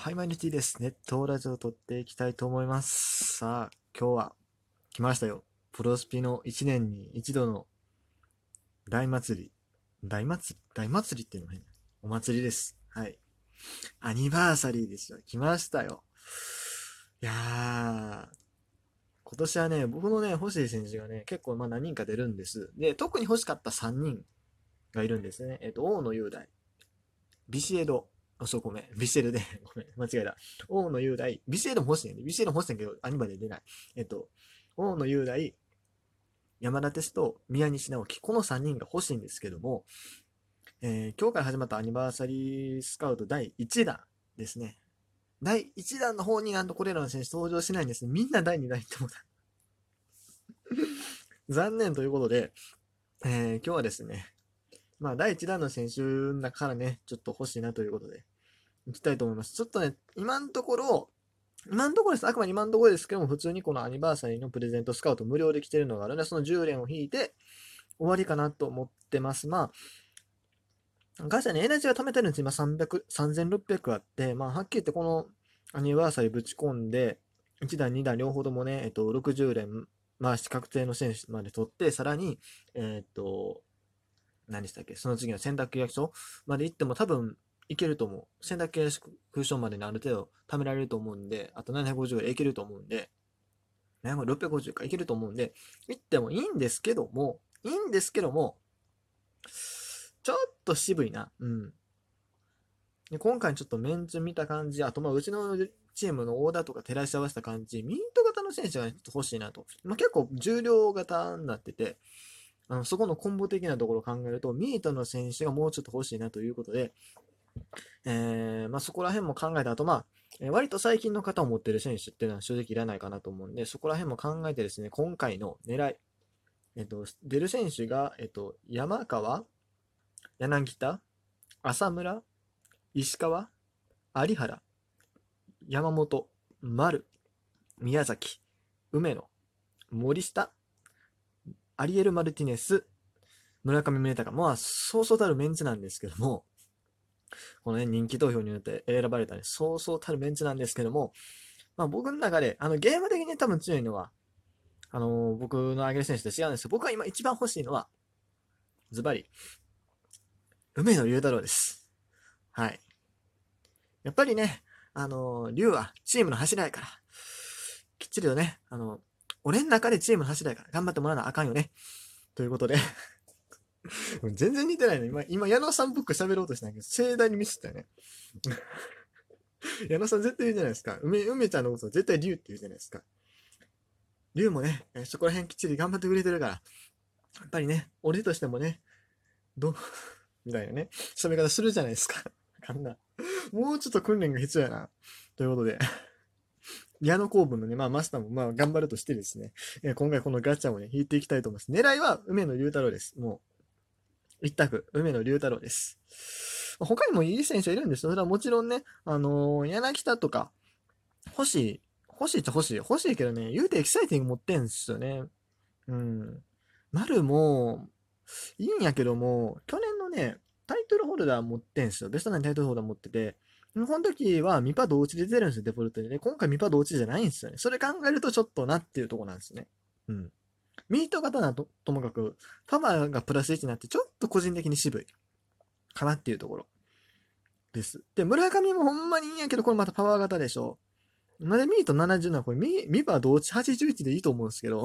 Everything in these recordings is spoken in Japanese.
はい、マイルティです。ネットラジオを撮っていきたいと思います。さあ、今日は来ましたよ。プロスピの1年に一度の大祭り。大祭り？大祭りっていうのも変。お祭りです。はい。アニバーサリーですよ。来ましたよ。いやー、今年はね、僕のね、欲しい選手がね、結構まあ何人か出るんです。で、特に欲しかった3人がいるんですね。えっと、大野雄大、ビシエド、あ、そう、ごめん。ビシエドで、ごめん、間違えた。大野雄大、ビシエドも欲しいね。ビシエドも欲しいんだけど、アニバで出ない。えっと、大野雄大、山田哲人、宮西直樹、この3人が欲しいんですけども、えー今日から始まったアニバーサリースカウト第1弾ですね。第1弾の方になんとこれらの選手登場しないんですね。みんな第2弾行ってもら。残念ということで、えー今日はですね、まあ、第1弾の選手の中からね、ちょっと欲しいなということで、いきたいと思います。ちょっとね、今のところ、今のところです。あくまで今のところですけども、普通にこのアニバーサリーのプレゼントスカウト無料で来てるのがあるので、その10連を引いて終わりかなと思ってます。まあ、ガチャにエナジーが貯めてるんです。今300、3600あって、まあ、はっきり言ってこのアニバーサリーぶち込んで、1弾、2弾両方ともね、えっと、60連回し確定の選手まで取って、さらに、えっと、何でしたっけ？その次の選択契約書まで行っても多分いけると思う。選択契約書までにある程度貯められると思うんで、あと750ぐらいいけると思うんで、650かいけると思うんで、行ってもいいんですけども、いいんですけども、ちょっと渋いな。うん。で今回ちょっとメンツ見た感じ、あとまあうちのチームのオーダーとか照らし合わせた感じ、ミート型の選手がちょっと欲しいなと。まあ、結構重量型になってて、あのそこのコンボ的なところを考えると、ミートの選手がもうちょっと欲しいなということで、えーまあ、そこら辺も考えた後、まあ、え割と最近の方を持ってる選手っていうのは正直いらないかなと思うんで、そこら辺も考えてですね、今回の狙い、えっ、と、出る選手が、えっ、と、山川、柳田、浅村、石川、有原、山本、丸、宮崎、梅野、森下、アリエル・マルティネス、村上宗隆、まあ、そうそうたるメンツなんですけども、このね、人気投票によって選ばれたね、そうそうたるメンツなんですけども、まあ僕の中で、あの、ゲーム的に多分強いのは、あのー僕の挙げる選手と違うんですけど、僕は今一番欲しいのは、ズバリ、梅野龍太郎です。はい。やっぱりね、あのー龍はチームの柱やから、きっちりとね、あの俺の中でチームの柱やから頑張ってもらわなあかんよね。ということで、全然似てないの。今、今、矢野さん僕喋ろうとしたんだけど、盛大にミスったよね。矢野さん絶対言うじゃないですか。梅、梅ちゃんのこと絶対龍って言うじゃないですか。龍もね、そこら辺きっちり頑張ってくれてるから、やっぱりね、俺としてもね、どう、みたいなね、喋り方するじゃないですか。あかんな。もうちょっと訓練が必要やな。ということで、矢野公文のね、まあマスターもまあ頑張るとしてですね、えー今回このガチャをね、引いていきたいと思います。狙いは梅野龍太郎です。もう、一択、梅野龍太郎です。他にもいい選手はいるんですよ。それはもちろんね、あのー柳田とか、欲しい、欲しいっちゃ欲しい。欲しいけどね、言うてエキサイティング持ってんすよね。うん。丸も、いいんやけども、去年のね、タイトルホルダー持ってんすよ。ベストナインタイトルホルダー持ってて、この時はミパ同値で出てるんですよ、デフォルトでね。今回ミパ同値じゃないんですよね。それ考えるとちょっとなっていうとこなんですね。うん。ミート型なとともかく、パワーがプラス1になって、ちょっと個人的に渋い。かなっていうところ。です。で、村上もほんまにいいんやけど、これまたパワー型でしょ。なんでミート70なのこれミ、ミパ同値81でいいと思うんですけど。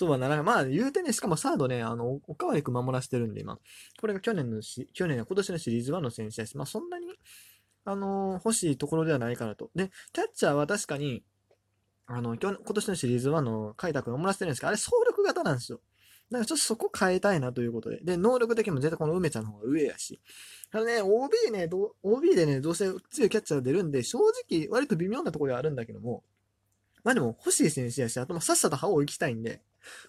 そうはなら。まあ、言うてね、しかもサードね、あの、おかわりく守らせてるんで、今。これが去年のし、去年、今年のシリーズ1の選手です。まあ、そんなに、あのー欲しいところではないかなと。で、キャッチャーは確かに、あの、去年今年のシリーズ1の海田君守らせてるんですけど、あれ、総力型なんですよ。だからちょっとそこ変えたいなということで。で、能力的にも絶対この梅ちゃんの方が上やし。ただね、OB ね、OB でね、どうせ強いキャッチャーが出るんで、正直、割と微妙なところではあるんだけども、まあでも欲しい選手やし、あとまあさっさと歯を行きたいんで、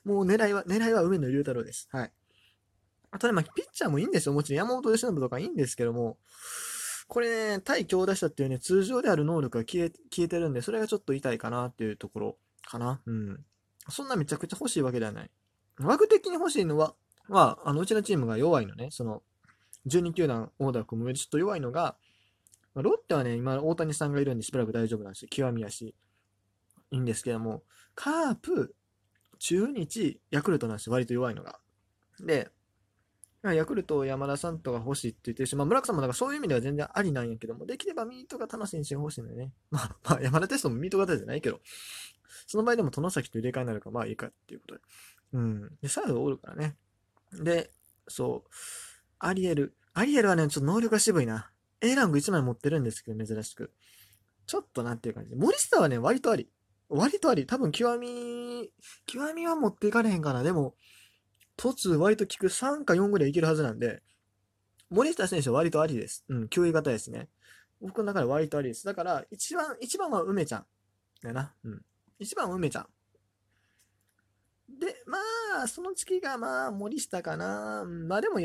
もう狙いは、狙いは梅野龍太郎です。はい。あとね、まあ、ピッチャーもいいんですよ。もちろん山本由伸とかいいんですけども、これね、対強打者っていうね、通常である能力が消え、消えてるんで、それがちょっと痛いかなっていうところかな。うん。そんなめちゃくちゃ欲しいわけではない。枠的に欲しいのは、まあ、あの、うちのチームが弱いのね、その、12球団オーダー組む上でちょっと弱いのが、まあロッテはね、今、大谷さんがいるんでしばらく大丈夫なんですよ。極みやし。いいんですけども、カープ、中日、ヤクルトなんですよ。割と弱いのが。で、ヤクルト、山田さんとか欲しいって言ってるし、まあ、村木さんもなんかそういう意味では全然ありなんやけども、できればミートが楽しいにしてほしいんだよね。まあ、まあ、山田テストもミート型じゃないけど、その場合でも殿崎と入れ替えになるか、まあいいかっていうことで。うん。で、サードおるからね。で、そう、アリエル。アリエルはね、ちょっと能力が渋いな。A ランク1枚持ってるんですけど、珍しく。ちょっとなんていう感じ。森下はね、割とあり。割とあり。多分、極み、極みは持っていかれへんかな。でも、突割と効く3か4ぐらいいけるはずなんで、森下選手は割とありです。うん、9位型ですね。僕の中で割とありです。だから、一番、一番は梅ちゃん。だな。うん。一番は梅ちゃん。で、まあ、その月がまあ、森下かな。まあでも、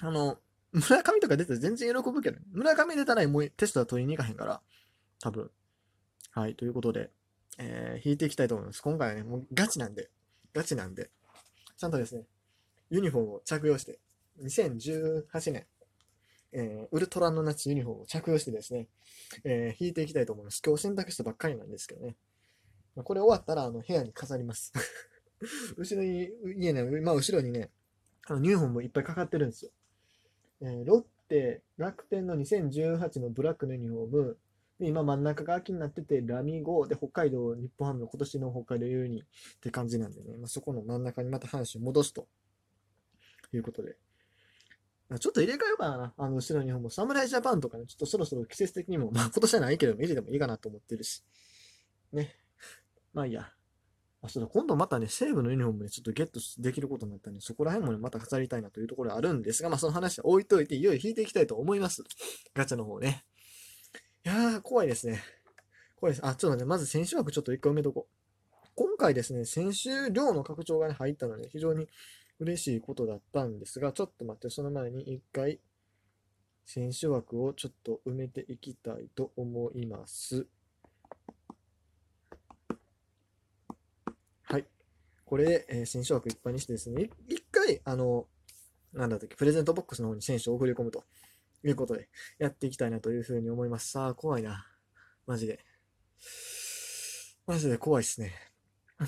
あの、村上とか出たら全然喜ぶけど、村上出たらもうテストは取りに行かへんから、多分。はい、ということで、えー、引いていきたいと思います。今回はね、もうガチなんで、ガチなんで、ちゃんとですね、ユニフォームを着用して、2018年、えー、ウルトラの夏ユニフォームを着用してですね、えー、引いていきたいと思います。今日選択したばっかりなんですけどね。まあこれ終わったら、あの、部屋に飾ります。後ろに、家ね、まあ後ろにね、あの、ユニフォームもいっぱいかかってるんですよ。えーロッテ、楽天の2018のブラックのユニフォーム、今真ん中が秋になってて、ラミゴで北海道、日本ハムの今年の北海道ユニって感じなんでね、まあ、そこの真ん中にまた話を戻すということで。まちょっと入れ替えようかな。あの、後ろにも侍ジャパンとかね、ちょっとそろそろ季節的にも、まあ今年はないけども、入れてもいいかなと思ってるし。ね。まあいいや。あ、そうだ、今度またね、西武のユニフォームでちょっとゲットできることになったんで、そこら辺もね、また飾りたいなというところあるんですが、まあその話は置いといて、いよいよ引いていきたいと思います。ガチャの方ね。いやー、怖いですね。怖いです。あ、ちょっと待って、まず選手枠ちょっと一回埋めとこう。今回ですね、選手量の拡張がね、入ったので、非常に嬉しいことだったんですが、ちょっと待って、その前に一回、選手枠をちょっと埋めていきたいと思います。はい。これで、えー選手枠いっぱいにしてですね、一回、あの、なんだったっけ、プレゼントボックスの方に選手を送り込むということで、やっていきたいなというふうに思います。さあ、怖いな。マジで。マジで怖いっすね。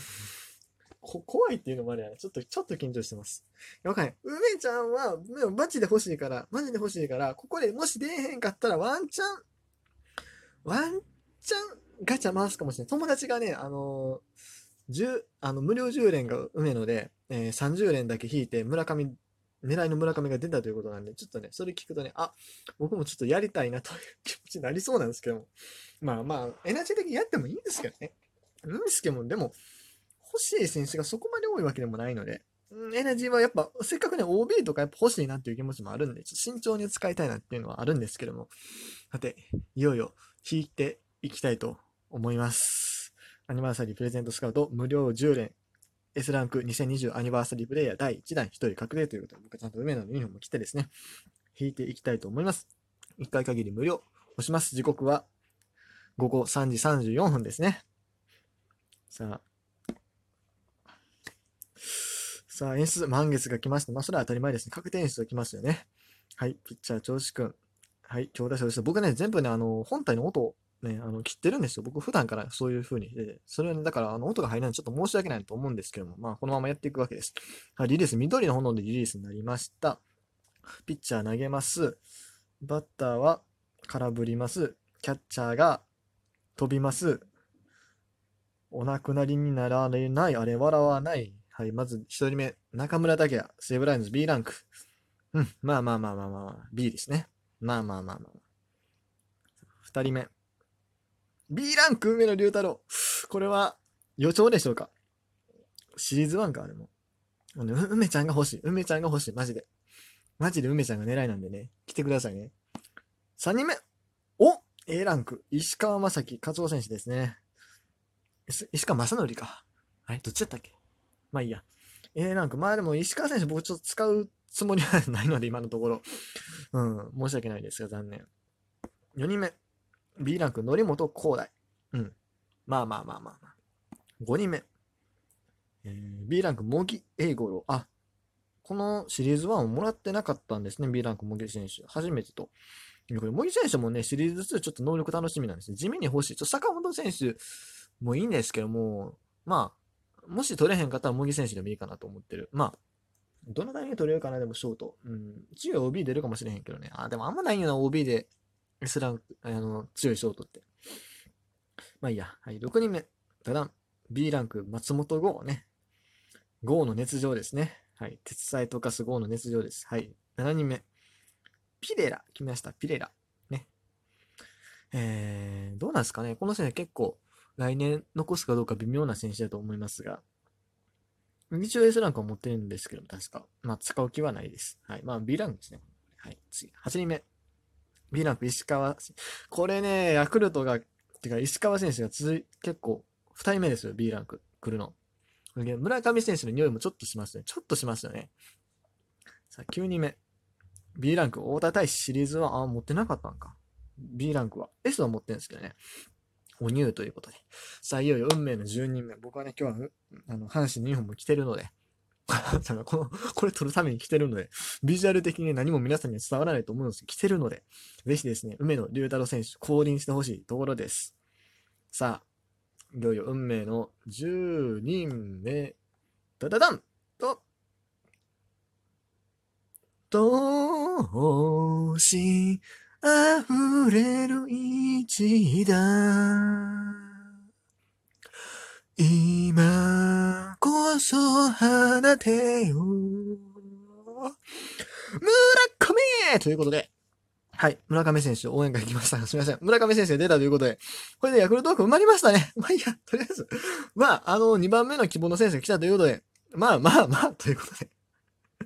こ怖いっていうのもあれやな。ちょっと、ちょっと緊張してます。わかんない。梅ちゃんは、でもマジで欲しいから、マジで欲しいから、ここでもし出えへんかったらワンチャン、ワンチャンガチャ回すかもしれない。友達がね、あのー、10、あの、無料10連が梅ので、えー30連だけ引いて、村上、狙いの村上が出たということなんで、ちょっとね、それ聞くとね、あ、僕もちょっとやりたいなという気持ちになりそうなんですけども。まあまあ、エナジー的にやってもいいんですけどね。いいんですけども、でも、欲しい選手がそこまで多いわけでもないので、エナジーはやっぱ、せっかくね、OB とかやっぱ欲しいなっていう気持ちもあるんで、ちょっと慎重に使いたいなっていうのはあるんですけども。さて、いよいよ引いていきたいと思います。アニバーサリープレゼントスカウト無料10連 S ランク2020アニバーサリープレイヤー第1弾1人確定ということで、僕はちゃんと梅野のユニフォームを着てですね、引いていきたいと思います。1回限り無料。押します。時刻は午後3時34分ですね。さあ。さあ、演出、満月が来ました。まあ、それは当たり前ですね。確定演出が来ますよね。はい、ピッチャー、調子くん。はい、強打者です。僕ね、全部ね、あの、本体の音をね、あの、切ってるんですよ。僕普段からそういう風にしてて。それはね、だから、あの、音が入らないのちょっと申し訳ないと思うんですけども、まあ、このままやっていくわけです。はい、リリース、緑の炎でリリースになりました。ピッチャー投げます。バッターは空振ります。キャッチャーが飛びます。お亡くなりになられない、あれ笑わない。はい、まず一人目、中村拓也、西武ラインズ B ランク。うん、まあまあまあまあまあ、B ですね。まあまあまあまあ。二人目。B ランク、梅野龍太郎。これは予兆でしょうか？シリーズ1か、あれも。梅ちゃんが欲しい。梅ちゃんが欲しい。マジで。マジで梅ちゃんが狙いなんでね。来てくださいね。三人目。お !A ランク。石川正樹、勝夫選手ですね。石川正則か。あれ？どっちだったっけ？まあいいや。A ランク。まあでも石川選手僕ちょっと使うつもりはないので今のところ。うん。申し訳ないですが残念。4人目。B ランク、則本光大。うん。まあまあまあまあまあ。5人目。えー B ランク、茂木英五郎。あ、このシリーズ1をもらってなかったんですね。B ランク、茂木選手。初めてとこれ、茂木選手もね、シリーズ2ちょっと能力楽しみなんですね。地味に欲しい。ちょ坂本選手もいいんですけども、まあ、もし取れへんかったら茂木選手でもいいかなと思ってる。まあ、どのタイミング取れるかな、でもショート。うん。強い OB 出るかもしれへんけどね。あ、でもあんまないよな、OB で S ランク、あの、強いショートって。まあいいや。はい、6人目。ただ、B ランク、松本剛ね。剛の熱情ですね。はい。鉄彩溶かす剛の熱情です。はい。7人目。ピレラ。来ました。ピレラ。ね。えー、どうなんですかね。この選手結構、来年残すかどうか微妙な選手だと思いますが、一応 S ランクは持ってるんですけど、確か。まあ、使う気はないです。はい。まあ、B ランクですね。はい。次。8人目。B ランク、石川。これね、ヤクルトが、てか、石川選手が続い、結構、2人目ですよ、B ランク。来るの。村上選手の匂いもちょっとしますね。ちょっとしますよね。さあ、9人目。B ランク、太田大使シリーズは、あ、持ってなかったんか。B ランクは。S は持ってるんですけどね。お入ということで。さあ、いよいよ運命の10人目。僕はね、今日は、あの、阪神のユニフォーム着てるので、この、これ撮るために来てるので、ビジュアル的に何も皆さんには伝わらないと思うんですけど、来てるので、ぜひですね、梅野龍太郎選手、降臨してほしいところです。さあ、いよいよ運命の10人目、ダダダン！と、どうし溢れる一打。今こそ放てよ村上ということで、はい。村上選手応援会来ました。すみません。村上選手出たということで、これでヤクルトーク埋まりましたね。まあいいや、とりあえず。まあ、あの、2番目の希望の選手が来たということで、まあまあまあ、ということで。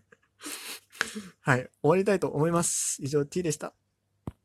はい。終わりたいと思います。以上 T でした。